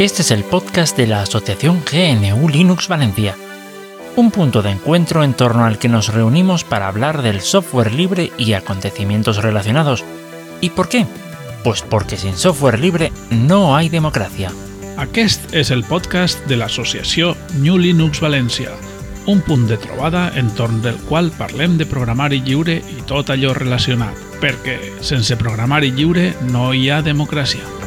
Este es el podcast de la Asociación GNU Linux Valencia, un punto de encuentro en torno al que nos reunimos para hablar del software libre y acontecimientos relacionados. ¿Y por qué? Pues porque sin software libre no hay democracia. Aquest és el podcast de l'associació New Linux València, un punt de trobada entorn del qual parlem de programari lliure i tot allò relacionat, perquè sense programari lliure no hi ha democràcia.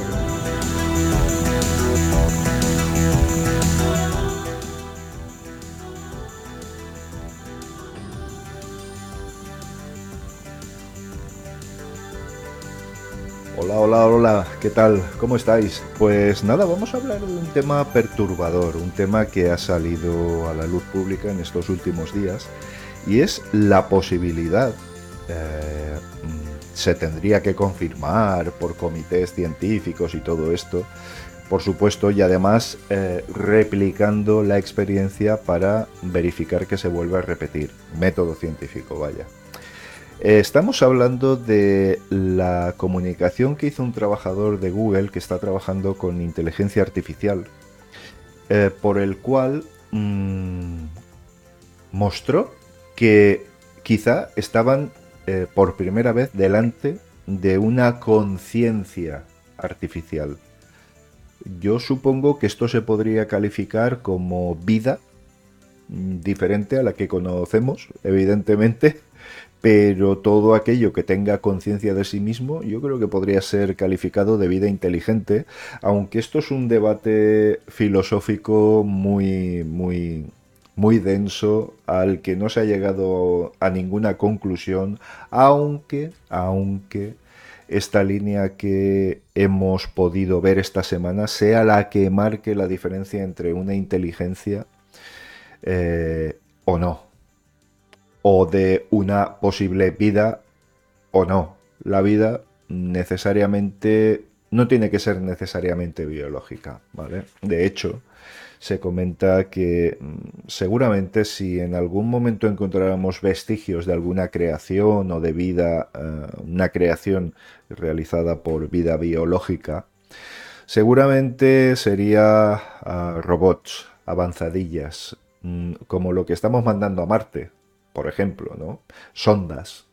¿Qué tal? ¿Cómo estáis? Pues nada, vamos a hablar de un tema perturbador, un tema que ha salido a la luz pública en estos últimos días y es la posibilidad, eh, se tendría que confirmar por comités científicos y todo esto, por supuesto, y además eh, replicando la experiencia para verificar que se vuelva a repetir, método científico, vaya. Eh, Estamos hablando de la comunicación que hizo un trabajador de Google que está trabajando con inteligencia artificial, eh, por el cual mm, mostró que quizá estaban eh, por primera vez delante de una conciencia artificial. Yo supongo que esto se podría calificar como vida mm, diferente a la que conocemos, evidentemente, pero todo aquello que tenga conciencia de sí mismo yo creo que podría ser calificado de vida inteligente, aunque esto es un debate filosófico muy, muy, muy denso al que no se ha llegado a ninguna conclusión, aunque, aunque esta línea que hemos podido ver esta semana sea la que marque la diferencia entre una inteligencia eh, o no o de una posible vida o no. La vida necesariamente no tiene que ser necesariamente biológica, ¿vale? De hecho, se comenta que mm, seguramente si en algún momento encontráramos vestigios de alguna creación o de vida, eh, una creación realizada por vida biológica, seguramente sería uh, robots, avanzadillas, mm, como lo que estamos mandando a Marte, por ejemplo, ¿no? Sondas.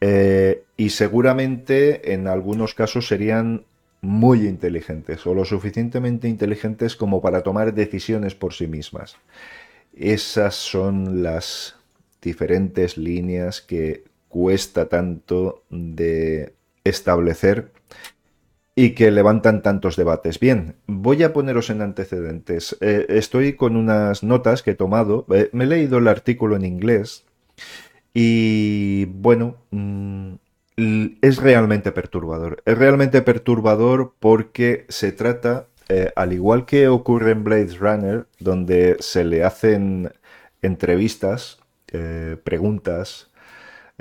Eh, y seguramente en algunos casos serían muy inteligentes o lo suficientemente inteligentes como para tomar decisiones por sí mismas. Esas son las diferentes líneas que cuesta tanto de establecer y que levantan tantos debates. Bien, voy a poneros en antecedentes. Eh, estoy con unas notas que he tomado. Eh, me he leído el artículo en inglés y bueno, mm, es realmente perturbador. Es realmente perturbador porque se trata, eh, al igual que ocurre en Blade Runner, donde se le hacen entrevistas, preguntas,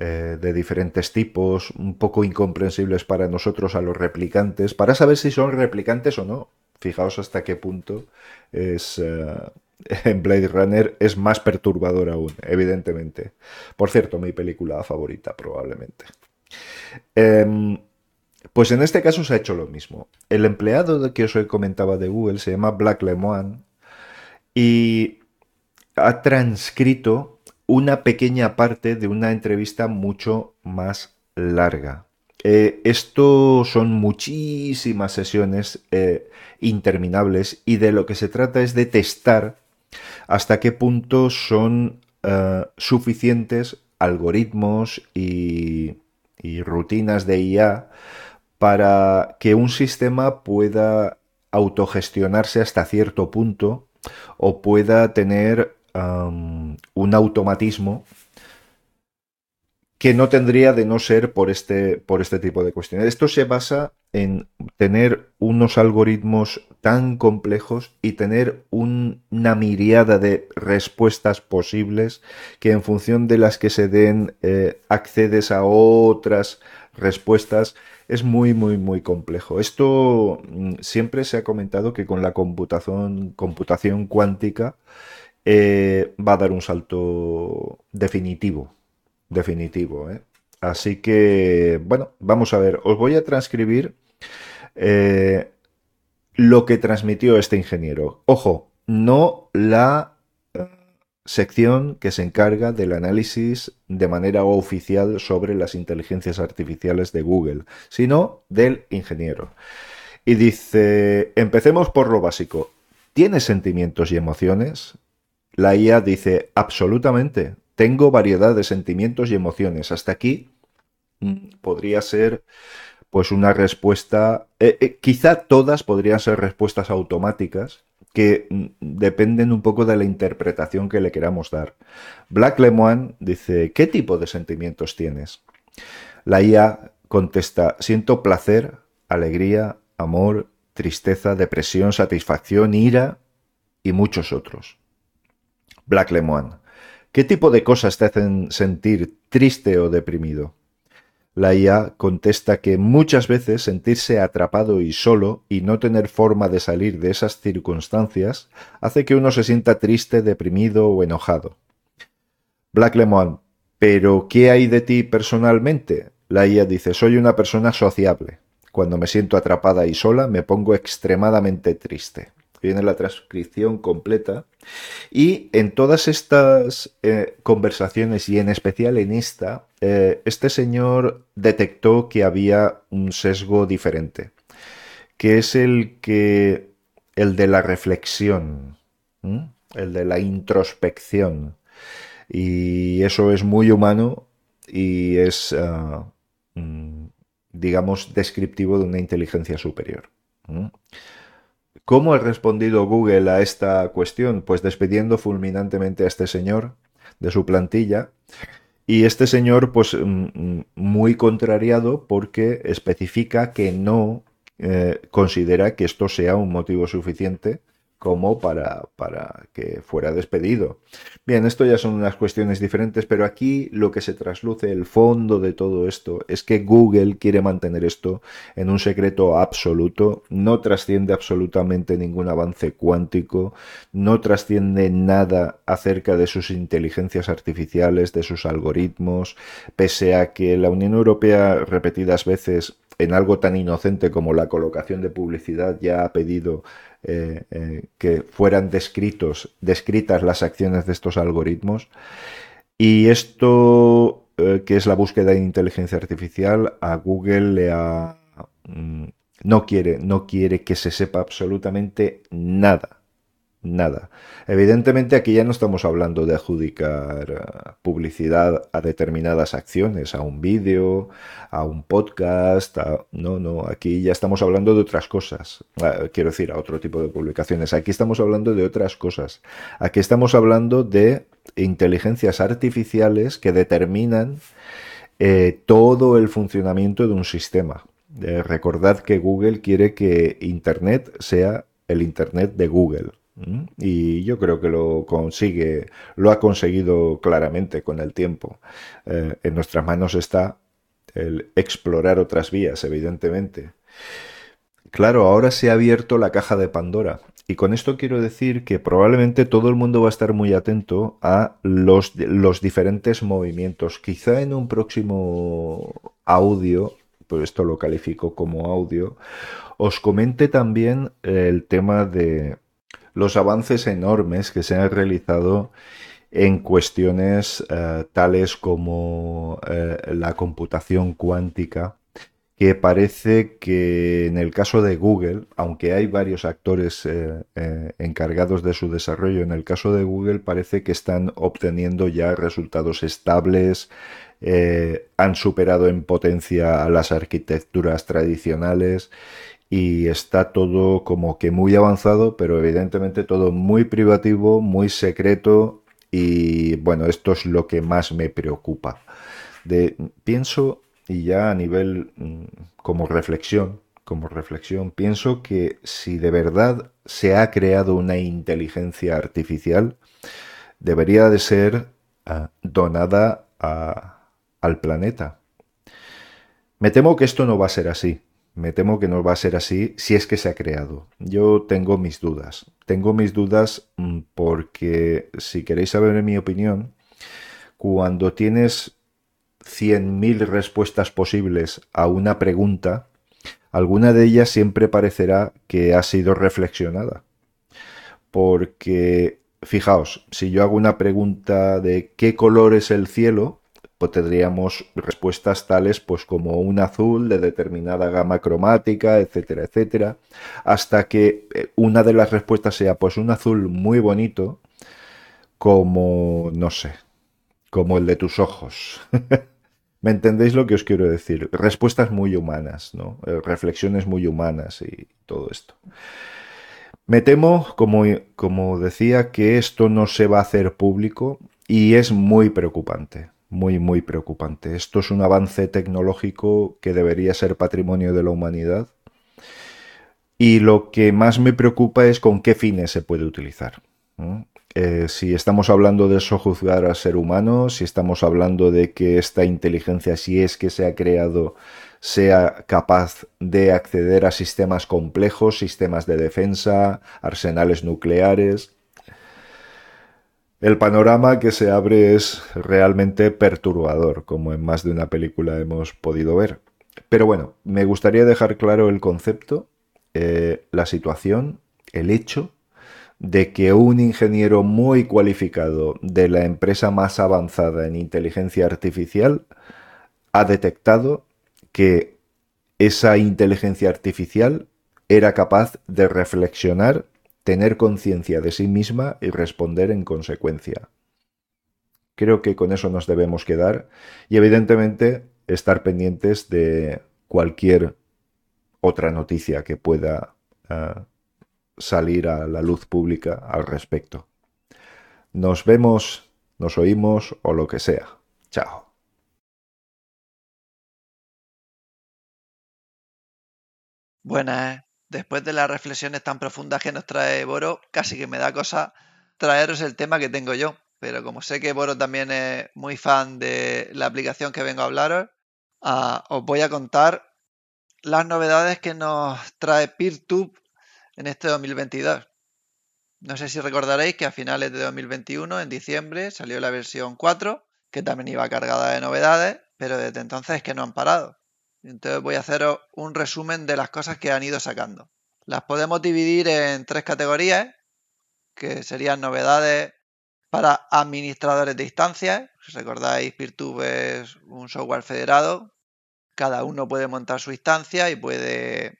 eh, de diferentes tipos, un poco incomprensibles para nosotros a los replicantes, para saber si son replicantes o no. Fijaos hasta qué punto es... eh, en Blade Runner es más perturbador aún, evidentemente. Por cierto, mi película favorita probablemente. Em, pues en este caso se ha hecho lo mismo. El empleado que os comentaba de Google se llama Black Lemoine y ha transcrito una pequeña parte de una entrevista mucho más larga. Eh, esto son muchísimas sesiones eh, interminables y de lo que se trata es de testar hasta qué punto son eh, suficientes algoritmos y, y rutinas de IA para que un sistema pueda autogestionarse hasta cierto punto o pueda tener un automatismo que no tendría de no ser por este, por este tipo de cuestiones. Esto se basa en tener unos algoritmos tan complejos y tener un, una miriada de respuestas posibles que en función de las que se den eh, accedes a otras respuestas es muy muy muy complejo. Esto mm, siempre se ha comentado que con la computación, computación cuántica eh, va a dar un salto definitivo definitivo. ¿eh? Así que, bueno, vamos a ver, os voy a transcribir eh, lo que transmitió este ingeniero. Ojo, no la sección que se encarga del análisis de manera oficial sobre las inteligencias artificiales de Google, sino del ingeniero. Y dice, empecemos por lo básico. ¿Tiene sentimientos y emociones? La IA dice, absolutamente. Tengo variedad de sentimientos y emociones. Hasta aquí mm, podría ser pues una respuesta, eh, eh, quizá todas podrían ser respuestas automáticas que mm, dependen un poco de la interpretación que le queramos dar. Black Lemoine dice, ¿qué tipo de sentimientos tienes? La IA contesta, siento placer, alegría, amor, tristeza, depresión, satisfacción, ira y muchos otros. Black Lemoine, ¿qué tipo de cosas te hacen sentir triste o deprimido? La IA contesta que muchas veces sentirse atrapado y solo y no tener forma de salir de esas circunstancias hace que uno se sienta triste, deprimido o enojado. Black Lemon, ¿pero qué hay de ti personalmente? La IA dice, soy una persona sociable. Cuando me siento atrapada y sola me pongo extremadamente triste viene la transcripción completa. Y en todas estas eh, conversaciones y en especial en esta, eh, este señor detectó que había un sesgo diferente, que es el que el de la reflexión, el de la introspección. Y eso es muy humano y es, ah, mm, digamos, descriptivo de una inteligencia superior. ¿Cómo ha respondido Google a esta cuestión? Pues despidiendo fulminantemente a este señor de su plantilla. Y este señor, pues mm, mm, muy contrariado porque especifica que no eh, considera que esto sea un motivo suficiente como para, para, que fuera despedido. Bien, esto ya son unas cuestiones diferentes, pero aquí lo que se trasluce, el fondo de todo esto, es que Google quiere mantener esto en un secreto absoluto, no trasciende absolutamente ningún avance cuántico, no trasciende nada acerca de sus inteligencias artificiales, de sus algoritmos, pese a que la Unión Europea repetidas veces en algo tan inocente como la colocación de publicidad ya ha pedido eh, eh, que fueran descritos, descritas las acciones de estos algoritmos. Y esto, eh, que es la búsqueda de inteligencia artificial, a Google le ha... Mm, no quiere, no quiere que se sepa absolutamente nada nada. Evidentemente aquí ya no estamos hablando de adjudicar eh, publicidad a determinadas acciones, a un vídeo, a un podcast, no, no, aquí ya estamos hablando de otras cosas. Ah, quiero decir, a otro tipo de publicaciones. Aquí estamos hablando de otras cosas. Aquí estamos hablando de inteligencias artificiales que determinan eh, todo el funcionamiento de un sistema. Eh, recordad que Google quiere que Internet sea el Internet de Google. Y yo creo que lo consigue, lo ha conseguido claramente con el tiempo. Eh, en nuestras manos está el explorar otras vías, evidentemente. Claro, ahora se ha abierto la caja de Pandora. Y con esto quiero decir que probablemente todo el mundo va a estar muy atento a los, los diferentes movimientos. Quizá en un próximo audio, pues esto lo califico como audio, os comente también el tema de, los avances enormes que se han realizado en cuestiones eh, tales como eh, la computación cuántica, que parece que en el caso de Google, aunque hay varios actores eh, encargados de su desarrollo, en el caso de Google parece que están obteniendo ya resultados estables, han superado en potencia a las arquitecturas tradicionales y está todo como que muy avanzado, pero evidentemente todo muy privativo, muy secreto y bueno, esto es lo que más me preocupa. De, pienso, y ya a nivel mm, como reflexión, como reflexión, pienso que si de verdad se ha creado una inteligencia artificial, debería de ser ah, donada al planeta. Me temo que esto no va a ser así. Me temo que no va a ser así si es que se ha creado. Yo tengo mis dudas. Tengo mis dudas mm, porque, si queréis saber mi opinión, cuando tienes 100.000 respuestas posibles a una pregunta, alguna de ellas siempre parecerá que ha sido reflexionada. Porque, fijaos, si yo hago una pregunta de ¿qué color es el cielo? Pues tendríamos respuestas tales pues como un azul de determinada gama cromática, etcétera, etcétera, hasta que eh, una de las respuestas sea pues un azul muy bonito como, no sé, como el de tus ojos. ¿Me entendéis lo que os quiero decir? Respuestas muy humanas, ¿no? Eh, reflexiones muy humanas y todo esto. Me temo, como, como decía, que esto no se va a hacer público y es muy preocupante muy, muy preocupante. Esto es un avance tecnológico que debería ser patrimonio de la humanidad. Y lo que más me preocupa es con qué fines se puede utilizar. Eh, si estamos hablando de sojuzgar al ser humano, si estamos hablando de que esta inteligencia, si es que se ha creado, sea capaz de acceder a sistemas complejos, sistemas de defensa, arsenales nucleares, el panorama que se abre es realmente perturbador, como en más de una película hemos podido ver. Pero bueno, me gustaría dejar claro el concepto, eh, la situación, el hecho de que un ingeniero muy cualificado de la empresa más avanzada en inteligencia artificial ha detectado que esa inteligencia artificial era capaz de reflexionar tener conciencia de sí misma y responder en consecuencia. Creo que con eso nos debemos quedar y evidentemente estar pendientes de cualquier otra noticia que pueda eh, salir a la luz pública al respecto. Nos vemos, nos oímos o lo que sea. Chao. Buenas. Después de las reflexiones tan profundas que nos trae Boro, casi que me da cosa traeros el tema que tengo yo. Pero como sé que Boro también es muy fan de la aplicación que vengo a hablaros, ah, os voy a contar las novedades que nos trae PeerTube en este 2022. No sé si recordaréis que a finales de 2021, en diciembre, salió la versión 4, que también iba cargada de novedades, pero desde entonces es que no han parado. Entonces voy a haceros un resumen de las cosas que han ido sacando. Las podemos dividir en tres categorías, que serían novedades para administradores de instancias. Si recordáis, Peertube es un software federado. Cada uno puede montar su instancia y puede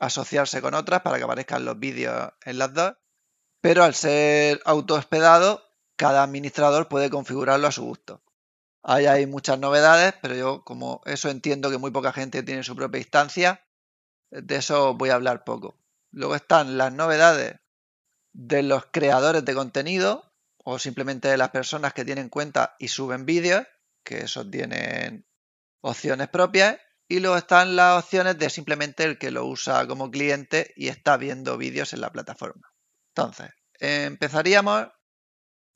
asociarse con otras para que aparezcan los vídeos en las dos. Pero al ser autohospedado, cada administrador puede configurarlo a su gusto. Ahí hay muchas novedades, pero yo como eso entiendo que muy poca gente tiene su propia instancia, de eso voy a hablar poco. Luego están las novedades de los creadores de contenido o simplemente de las personas que tienen cuenta y suben vídeos, que esos tienen opciones propias. Y luego están las opciones de simplemente el que lo usa como cliente y está viendo vídeos en la plataforma. Entonces, empezaríamos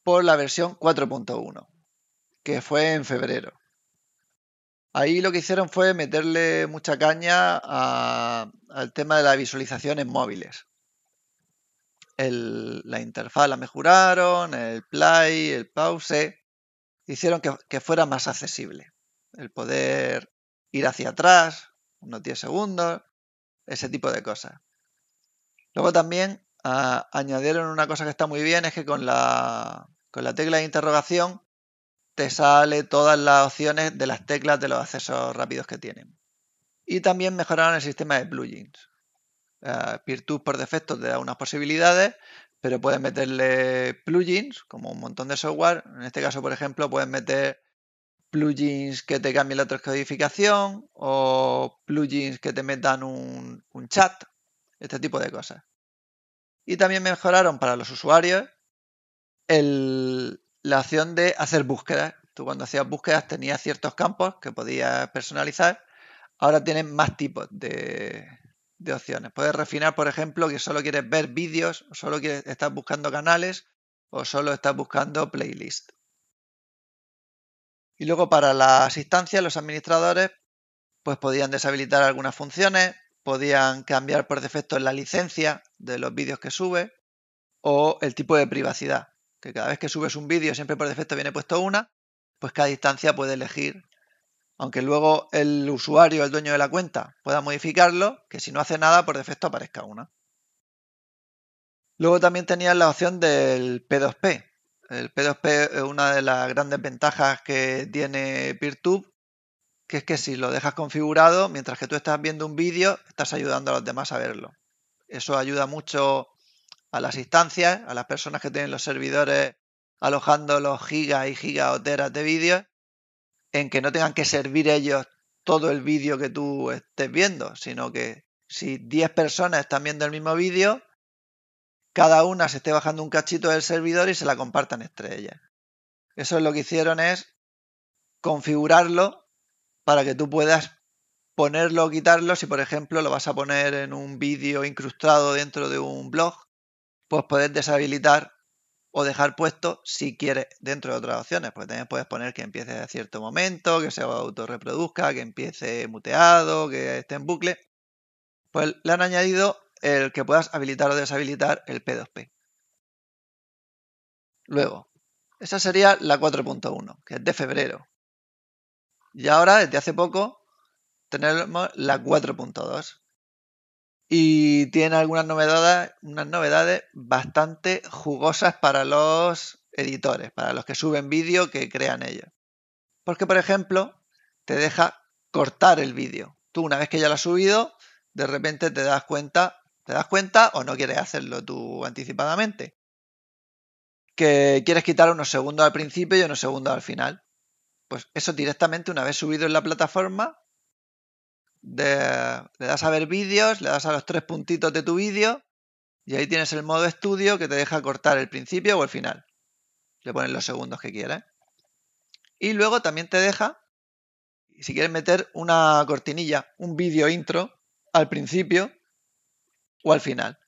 por la versión 4.1 que fue en febrero. Ahí lo que hicieron fue meterle mucha caña al tema de las visualizaciones móviles. la interfaz la mejoraron, el play, el pause, hicieron que, fuera más accesible. El poder ir hacia atrás, unos 10 segundos, ese tipo de cosas. Luego también ah, añadieron una cosa que está muy bien, es que con la tecla de interrogación te sale todas las opciones de las teclas de los accesos rápidos que tienen. Y también mejoraron el sistema de plugins. Uh, Peertube por defecto te da unas posibilidades, pero puedes meterle plugins, como un montón de software. En este caso, por ejemplo, puedes meter plugins que te cambien la transcodificación o plugins que te metan un, un chat, este tipo de cosas. Y también mejoraron para los usuarios el, la opción de hacer búsquedas. Tú cuando hacías búsquedas tenías ciertos campos que podías personalizar. Ahora tienes más tipos de, opciones. Puedes refinar, por ejemplo, que solo quieres ver vídeos, solo quieres, estás buscando canales, o solo estás buscando playlists. Y luego para las instancias, los administradores pues podían deshabilitar algunas funciones, podían cambiar por defecto la licencia de los vídeos que sube o el tipo de privacidad que cada vez que subes un vídeo siempre por defecto viene puesto una, pues cada instancia puede elegir aunque luego el usuario, el dueño de la cuenta, pueda modificarlo, que si no hace nada, por defecto aparezca una. Luego también tenías la opción del P2P. El P2P es una de las grandes ventajas que tiene PeerTube, que es que si lo dejas configurado, mientras que tú estás viendo un vídeo, estás ayudando a los demás a verlo. Eso ayuda mucho a las instancias, a las personas que tienen los servidores alojando los gigas y gigas o teras de vídeos, en que no tengan que servir ellos todo el vídeo que tú estés viendo, sino que si 10 personas están viendo el mismo vídeo, cada una se esté bajando un cachito del servidor y se la compartan entre ellas. Eso es lo que hicieron es configurarlo para que tú puedas ponerlo o quitarlo. Si por ejemplo lo vas a poner en un vídeo incrustado dentro de un blog, pues puedes deshabilitar o dejar puesto si quieres dentro de otras opciones. Pues también puedes poner que empiece a cierto momento, que se autorreproduzca, que empiece muteado, que esté en bucle. Pues le han añadido el que puedas habilitar o deshabilitar el P2P. Luego, esa sería la 4.1, que es de febrero. Y ahora, desde hace poco, tenemos la 4.2. Y tiene algunas novedades, unas novedades bastante jugosas para los editores, para los que suben vídeo que crean ellos. Porque, por ejemplo, te deja cortar el vídeo. Tú, una vez que ya lo has subido, de repente te das cuenta, te das cuenta o no quieres hacerlo tú anticipadamente. Que quieres quitar unos segundos al principio y unos segundos al final. Pues eso directamente, una vez subido en la plataforma, le das a ver vídeos, le das a los tres puntitos de tu vídeo y ahí tienes el modo estudio que te deja cortar el principio o el final. Le pones los segundos que quieras. Y luego también te deja, si quieres meter una cortinilla, un vídeo intro al principio o al final.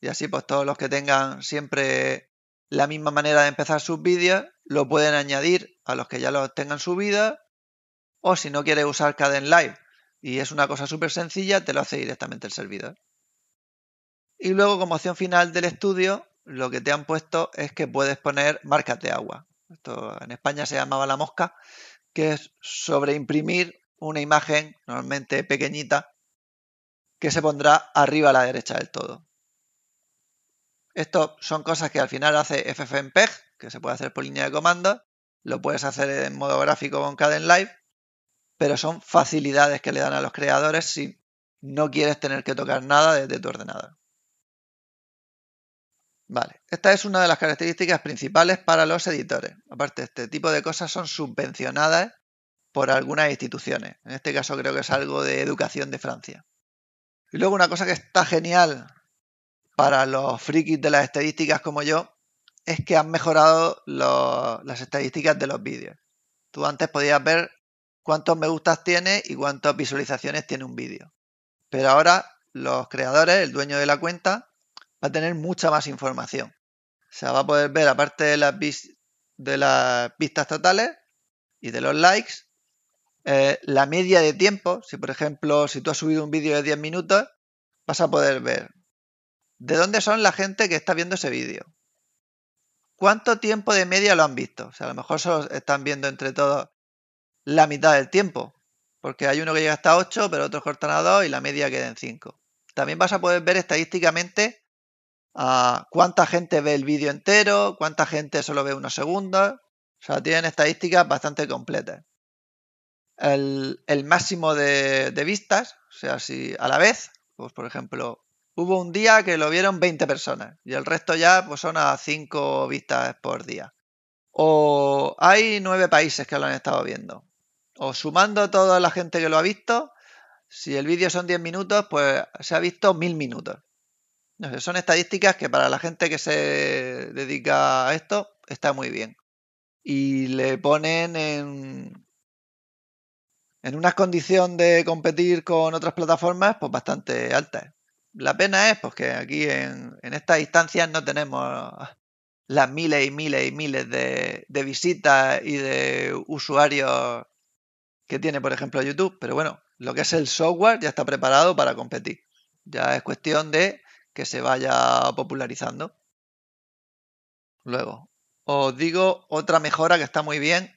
Y así pues todos los que tengan siempre la misma manera de empezar sus vídeos lo pueden añadir a los que ya los tengan subidos o si no quieres usar Caden Live y es una cosa súper sencilla, te lo hace directamente el servidor. Y luego como opción final del estudio lo que te han puesto es que puedes poner marcas de agua. Esto en España se llamaba la mosca, que es sobreimprimir una imagen normalmente pequeñita que se pondrá arriba a la derecha del todo. Esto son cosas que al final hace FFmpeg, que se puede hacer por línea de comando. Lo puedes hacer en modo gráfico con Caden Live, pero son facilidades que le dan a los creadores si no quieres tener que tocar nada desde tu ordenador. Vale, esta es una de las características principales para los editores. Aparte, este tipo de cosas son subvencionadas por algunas instituciones. En este caso creo que es algo de educación de Francia. Y luego una cosa que está genial para los frikis de las estadísticas como yo es que han mejorado las estadísticas de los vídeos. Tú antes podías ver cuántos me gustas tiene y cuántas visualizaciones tiene un vídeo. Pero ahora los creadores, el dueño de la cuenta, va a tener mucha más información. O sea, va a poder ver, aparte de las, de vistas totales y de los likes, eh, la media de tiempo. Si, por ejemplo, si tú has subido un vídeo de 10 minutos, vas a poder ver de dónde son la gente que está viendo ese vídeo. ¿Cuánto tiempo de media lo han visto? O sea, a lo mejor solo están viendo entre todos la mitad del tiempo. Porque hay uno que llega hasta 8, pero otros cortan a 2 y la media queda en 5. También vas a poder ver estadísticamente a cuánta gente ve el vídeo entero, cuánta gente solo ve unos segundos. O sea, tienen estadísticas bastante completas. El, máximo de, de, vistas, o sea, si a la vez, pues por ejemplo, hubo un día que lo vieron 20 personas y el resto ya pues son a 5 vistas por día. O hay 9 países que lo han estado viendo. O sumando toda la gente que lo ha visto, si el vídeo son 10 minutos, pues se ha visto 1000 minutos. son estadísticas que para la gente que se dedica a esto está muy bien. Y le ponen en, en una condición de competir con otras plataformas pues bastante altas. La pena es pues, que aquí en, estas instancias no tenemos las miles y miles y miles de, de visitas y de usuarios que tiene, por ejemplo, YouTube. Pero bueno, lo que es el software ya está preparado para competir. Ya es cuestión de que se vaya popularizando. Luego, os digo otra mejora que está muy bien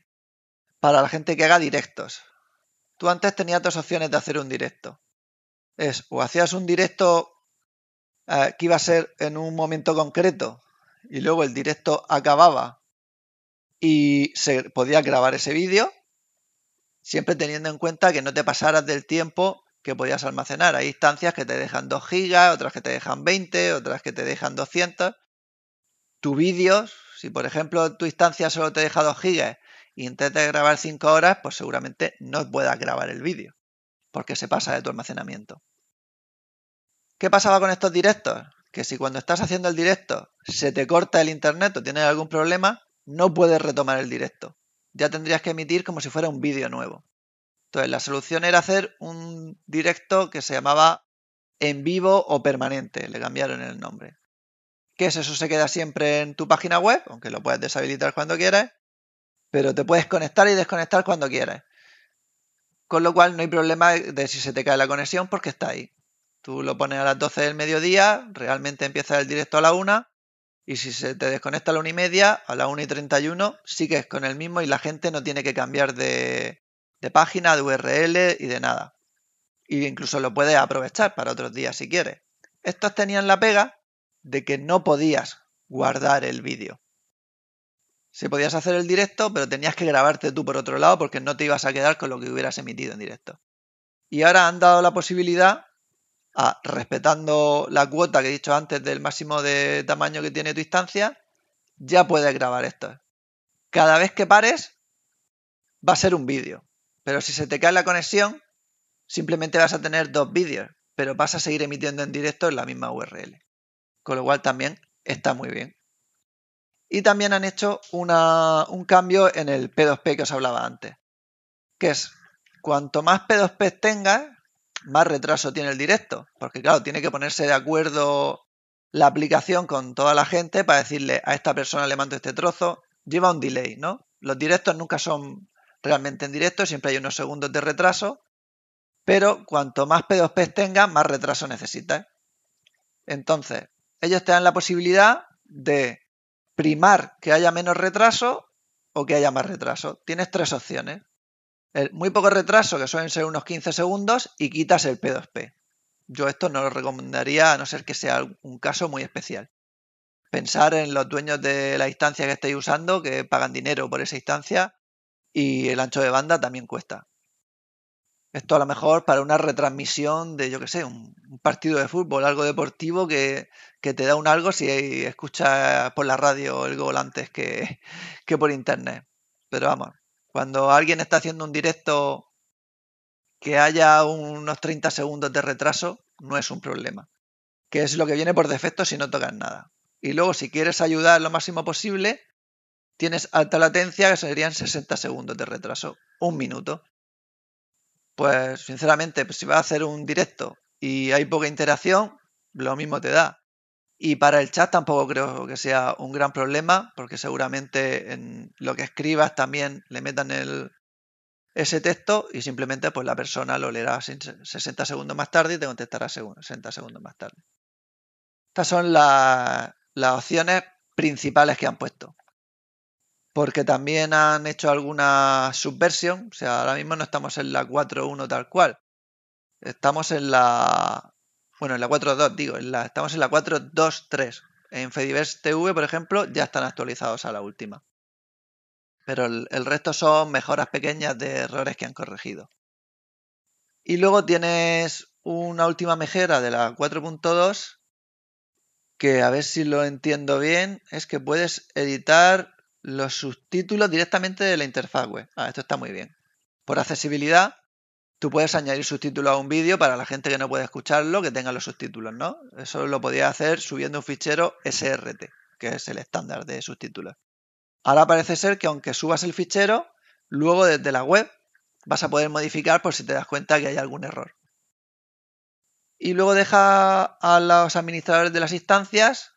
para la gente que haga directos. Tú antes tenías dos opciones de hacer un directo. Es o hacías un directo eh, que iba a ser en un momento concreto y luego el directo acababa y se podía grabar ese vídeo, siempre teniendo en cuenta que no te pasaras del tiempo que podías almacenar. Hay instancias que te dejan 2 gigas, otras que te dejan 20, otras que te dejan 200. Tu vídeo, si por ejemplo tu instancia solo te deja 2 gigas e intentas grabar 5 horas, pues seguramente no puedas grabar el vídeo, porque se pasa de tu almacenamiento. ¿Qué pasaba con estos directos? Que si cuando estás haciendo el directo se te corta el internet o tienes algún problema, no puedes retomar el directo. Ya tendrías que emitir como si fuera un vídeo nuevo. Entonces, la solución era hacer un directo que se llamaba en vivo o permanente. Le cambiaron el nombre. ¿Qué es eso? Se queda siempre en tu página web, aunque lo puedes deshabilitar cuando quieras, pero te puedes conectar y desconectar cuando quieras. Con lo cual no hay problema de si se te cae la conexión porque está ahí. Tú lo pones a las 12 del mediodía, realmente empieza el directo a la 1 y si se te desconecta a la 1 y media, a la 1 y 31 sigues con el mismo y la gente no tiene que cambiar de, de página, de URL y de nada. Y incluso lo puedes aprovechar para otros días si quieres. Estos tenían la pega de que no podías guardar el vídeo. Si podías hacer el directo, pero tenías que grabarte tú por otro lado porque no te ibas a quedar con lo que hubieras emitido en directo. Y ahora han dado la posibilidad, respetando la cuota que he dicho antes del máximo de tamaño que tiene tu instancia, ya puedes grabar esto. Cada vez que pares, va a ser un vídeo. Pero si se te cae la conexión, simplemente vas a tener dos vídeos, pero vas a seguir emitiendo en directo en la misma URL. Con lo cual también está muy bien. Y también han hecho un cambio en el P2P que os hablaba antes, que es cuanto más P2P tengas, más retraso tiene el directo, porque claro, tiene que ponerse de acuerdo la aplicación con toda la gente para decirle a esta persona le mando este trozo, lleva un delay, ¿no? Los directos nunca son realmente en directo, siempre hay unos segundos de retraso, pero cuanto más P2P tenga, más retraso necesitas. Entonces, ellos te dan la posibilidad de primar que haya menos retraso o que haya más retraso. Tienes tres opciones. Muy poco retraso, que suelen ser unos 15 segundos, y quitas el P2P. Yo esto no lo recomendaría a no ser que sea un caso muy especial. Pensar en los dueños de la instancia que estéis usando, que pagan dinero por esa instancia, y el ancho de banda también cuesta. Esto a lo mejor para una retransmisión de, yo qué sé, un, partido de fútbol, algo deportivo que, te da un algo si escuchas por la radio el gol antes que, que por internet. Pero vamos, cuando alguien está haciendo un directo que haya unos 30 segundos de retraso, no es un problema. Que es lo que viene por defecto si no tocas nada. Y luego, si quieres ayudar lo máximo posible, tienes alta latencia, que serían 60 segundos de retraso, un minuto. Pues sinceramente, si vas a hacer un directo y hay poca interacción, lo mismo te da. Y para el chat tampoco creo que sea un gran problema, porque seguramente en lo que escribas también le metan ese texto y simplemente pues la persona lo leerá 60 segundos más tarde y te contestará 60 segundos más tarde. Estas son las opciones principales que han puesto porque también han hecho alguna subversión, o sea, ahora mismo no estamos en la 4.1 tal cual, estamos en la, bueno, en la 4.2 digo, en estamos en la 4.2.3. En Fediverse TV, por ejemplo, ya están actualizados a la última. Pero el, el resto son mejoras pequeñas de errores que han corregido. Y luego tienes una última mejora de la 4.2 que a ver si lo entiendo bien, es que puedes editar los subtítulos directamente de la interfaz web. Ah, esto está muy bien. Por accesibilidad, tú puedes añadir subtítulos a un vídeo para la gente que no puede escucharlo, que tenga los subtítulos, ¿no? Eso lo podías hacer subiendo un fichero SRT, que es el estándar de subtítulos. Ahora parece ser que aunque subas el fichero, luego desde la web vas a poder modificar por si te das cuenta que hay algún error. Y luego deja a los administradores de las instancias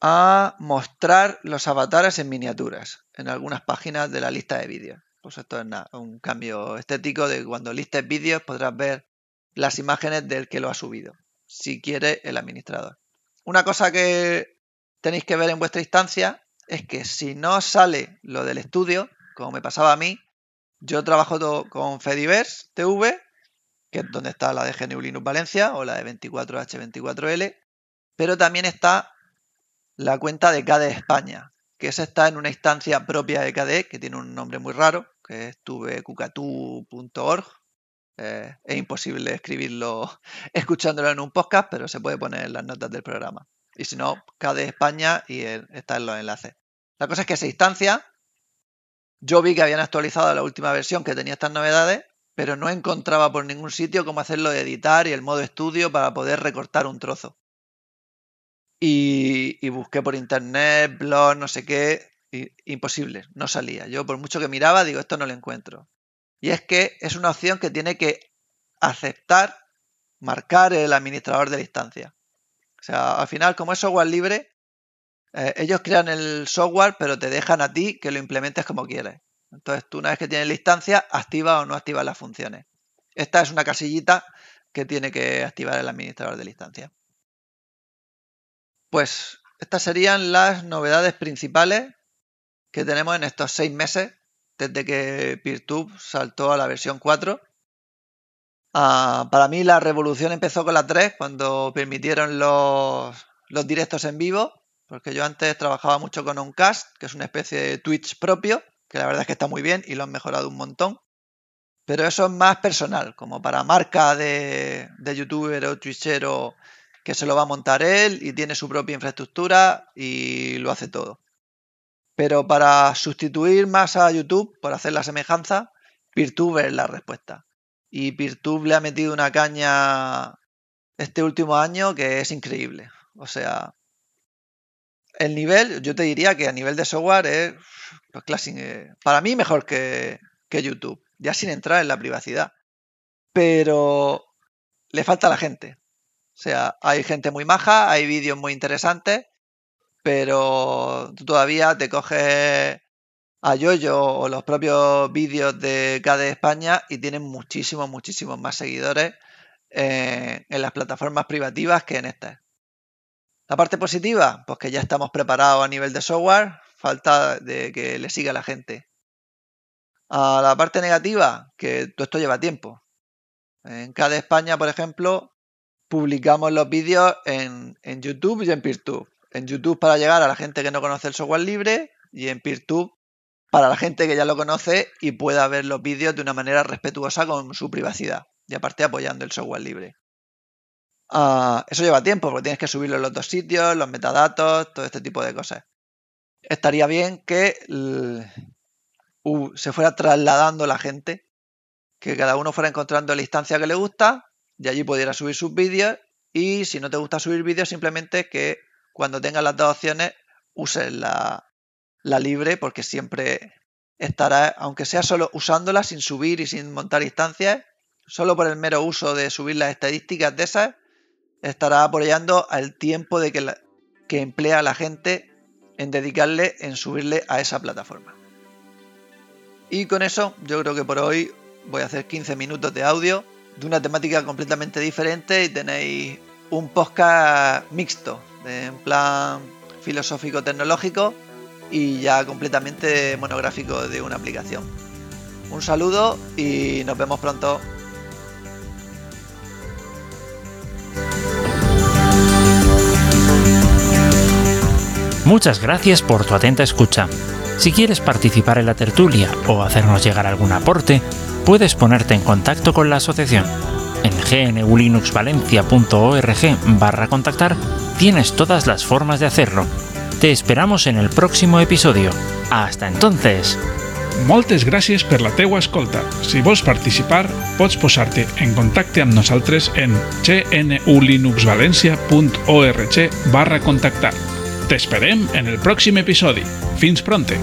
a mostrar los avatares en miniaturas en algunas páginas de la lista de vídeos. Pues esto es un cambio estético de cuando listes vídeos podrás ver las imágenes del que lo ha subido, si quiere el administrador. Una cosa que tenéis que ver en vuestra instancia es que si no sale lo del estudio, como me pasaba a mí, Yo trabajo con Fediverse TV, que es donde está la de GNU Linux Valencia o la de 24H24L, pero también está la cuenta de KDE España, que esa está en una instancia propia de KDE, que tiene un nombre muy raro, que es tuvekucatu.org. Eh, es imposible escribirlo escuchándolo en un podcast, pero se puede poner en las notas del programa. Y si no, KDE España y está en los enlaces. La cosa es que esa instancia, yo vi que habían actualizado la última versión que tenía estas novedades, pero no encontraba por ningún sitio cómo hacerlo de editar y el modo estudio para poder recortar un trozo. Y, busqué por internet, blog, no sé qué, imposible, no salía. Yo por mucho que miraba, digo, esto no lo encuentro. Y es que es una opción que tiene que aceptar, marcar el administrador de la. O sea, al final, como es software libre, eh, ellos crean el software, pero te dejan a ti que lo implementes como quieres. Entonces, tú una vez que tienes la instancia, activa o no activa las funciones. Esta es una casillita que tiene que activar el administrador de la. Pues estas serían las novedades principales que tenemos en estos seis meses desde que PeerTube saltó a la versión 4. Ah, para mí la revolución empezó con la 3 cuando permitieron los, directos en vivo, porque yo antes trabajaba mucho con un cast, que es una especie de Twitch propio, que la verdad es que está muy bien y lo han mejorado un montón. Pero eso es más personal, como para marca de, de youtuber o twitchero que se lo va a montar él y tiene su propia infraestructura y lo hace todo. Pero para sustituir más a YouTube, por hacer la semejanza, PeerTube es la respuesta. Y PeerTube le ha metido una caña este último año que es increíble. O sea, el nivel, yo te diría que a nivel de software es pues, eh, para mí mejor que, que YouTube, ya sin entrar en la privacidad. Pero le falta a la gente. O sea, hay gente muy maja, hay vídeos muy interesantes, pero tú todavía te coges a Yoyo o los propios vídeos de KDE España y tienen muchísimos, muchísimos más seguidores en, en las plataformas privativas que en estas. La parte positiva, pues que ya estamos preparados a nivel de software, falta de que le siga la gente. A la parte negativa, que todo esto lleva tiempo. En KDE España, por ejemplo, publicamos los vídeos en, YouTube y en PeerTube. En YouTube para llegar a la gente que no conoce el software libre y en PeerTube para la gente que ya lo conoce y pueda ver los vídeos de una manera respetuosa con su privacidad y aparte apoyando el software libre. Ah, eso lleva tiempo porque tienes que subirlo en los dos sitios, los metadatos, todo este tipo de cosas. Estaría bien que se fuera trasladando la gente, que cada uno fuera encontrando la instancia que le gusta y allí pudiera subir sus vídeos y si no te gusta subir vídeos simplemente que cuando tengas las dos opciones uses la, libre porque siempre estará, aunque sea solo usándola sin subir y sin montar instancias, solo por el mero uso de subir las estadísticas de esas, estará apoyando al tiempo de que, que emplea la gente en dedicarle, en subirle a esa plataforma. Y con eso yo creo que por hoy voy a hacer 15 minutos de audio de una temática completamente diferente y tenéis un podcast mixto, en plan filosófico-tecnológico y ya completamente monográfico de una aplicación. Un saludo y nos vemos pronto. Muchas gracias por tu atenta escucha. Si quieres participar en la tertulia o hacernos llegar algún aporte, puedes ponerte en contacto con la asociación. En gnulinuxvalencia.org barra contactar tienes todas las formas de hacerlo. Te esperamos en el próximo episodio. Hasta entonces. Moltes gràcies per la teua escolta. Si vols participar, pots posar-te en contacte amb nosaltres en gnulinuxvalencia.org barra contactar. T'esperem en el pròxim episodi. Fins pronte!